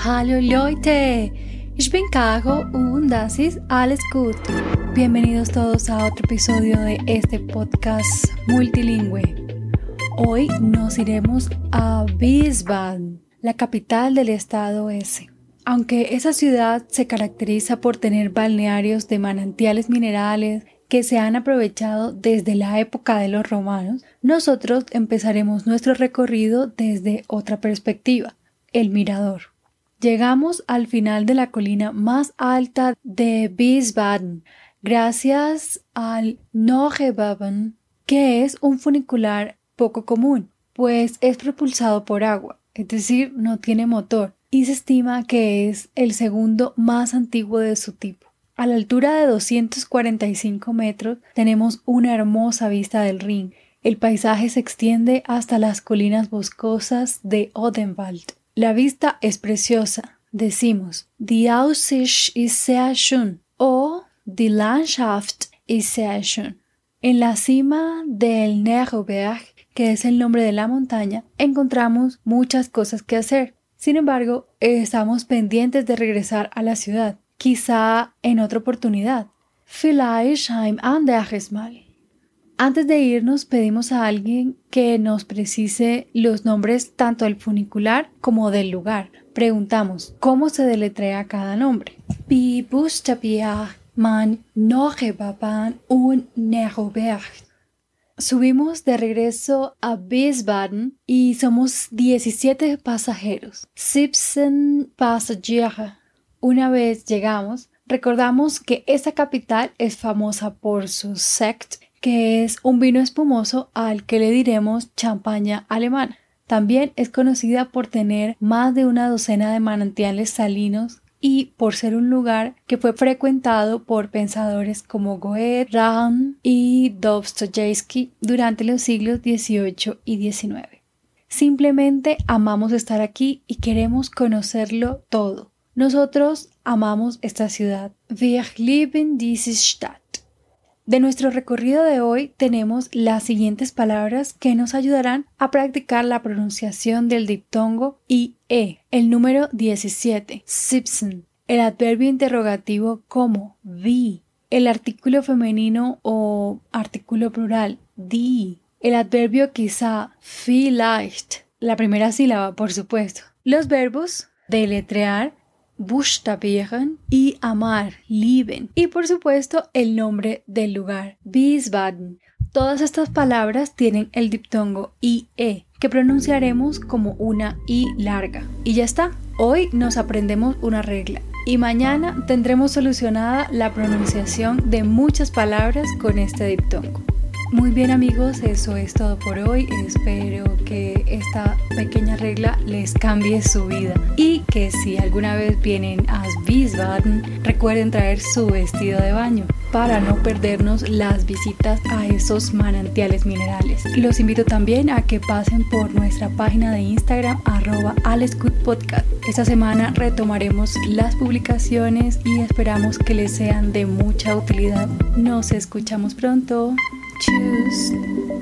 Hallo Leute, ich bin Caro und das ist alles gut. Bienvenidos todos a otro episodio de este podcast multilingüe. Hoy nos iremos a Wiesbaden, la capital del estado S. Aunque esa ciudad se caracteriza por tener balnearios de manantiales minerales que se han aprovechado desde la época de los romanos, nosotros empezaremos nuestro recorrido desde otra perspectiva, el mirador. Llegamos al final de la colina más alta de Wiesbaden, gracias al Nogebaben, que es un funicular poco común, pues es propulsado por agua, es decir, no tiene motor, y se estima que es el segundo más antiguo de su tipo. A la altura de 245 metros tenemos una hermosa vista del Rin. El paisaje se extiende hasta las colinas boscosas de Odenwald. La vista es preciosa. Decimos, Die Aussicht ist sehr schön o Die Landschaft ist sehr schön. En la cima del Neroberg, que es el nombre de la montaña, encontramos muchas cosas que hacer. Sin embargo, estamos pendientes de regresar a la ciudad quizá en otra oportunidad. Vielleicht ein anderes Mal. Antes de irnos pedimos a alguien que nos precise los nombres tanto del funicular como del lugar. Preguntamos cómo se deletrea cada nombre. Man. Subimos de regreso a Wiesbaden y somos 17 pasajeros. 17 Passagiere. Una vez llegamos, recordamos que esta capital es famosa por su Sekt, que es un vino espumoso al que le diremos champaña alemana. También es conocida por tener más de una docena de manantiales salinos y por ser un lugar que fue frecuentado por pensadores como Goethe, Rahn y Dostoyevsky durante los siglos XVIII y XIX. Simplemente amamos estar aquí y queremos conocerlo todo. Nosotros amamos esta ciudad. Wir lieben diese Stadt. De nuestro recorrido de hoy tenemos las siguientes palabras que nos ayudarán a practicar la pronunciación del diptongo IE. El número 17, Sipsen. El adverbio interrogativo como wie. El artículo femenino o artículo plural die. El adverbio quizá vielleicht. La primera sílaba, por supuesto. Los verbos deletrear, buchstabieren y amar, lieben. Y por supuesto el nombre del lugar, Wiesbaden. Todas estas palabras tienen el diptongo IE, que pronunciaremos como una I larga. Y ya está. Hoy nos aprendemos una regla y mañana tendremos solucionada la pronunciación de muchas palabras con este diptongo. Muy bien amigos, eso es todo por hoy. Espero que esta pequeña regla les cambie su vida y que si alguna vez vienen a Wiesbaden recuerden traer su vestido de baño para no perdernos las visitas a esos manantiales minerales. Los invito también a que pasen por nuestra página de Instagram arroba Podcast. Esta semana retomaremos las publicaciones y esperamos que les sean de mucha utilidad. Nos escuchamos pronto. choose.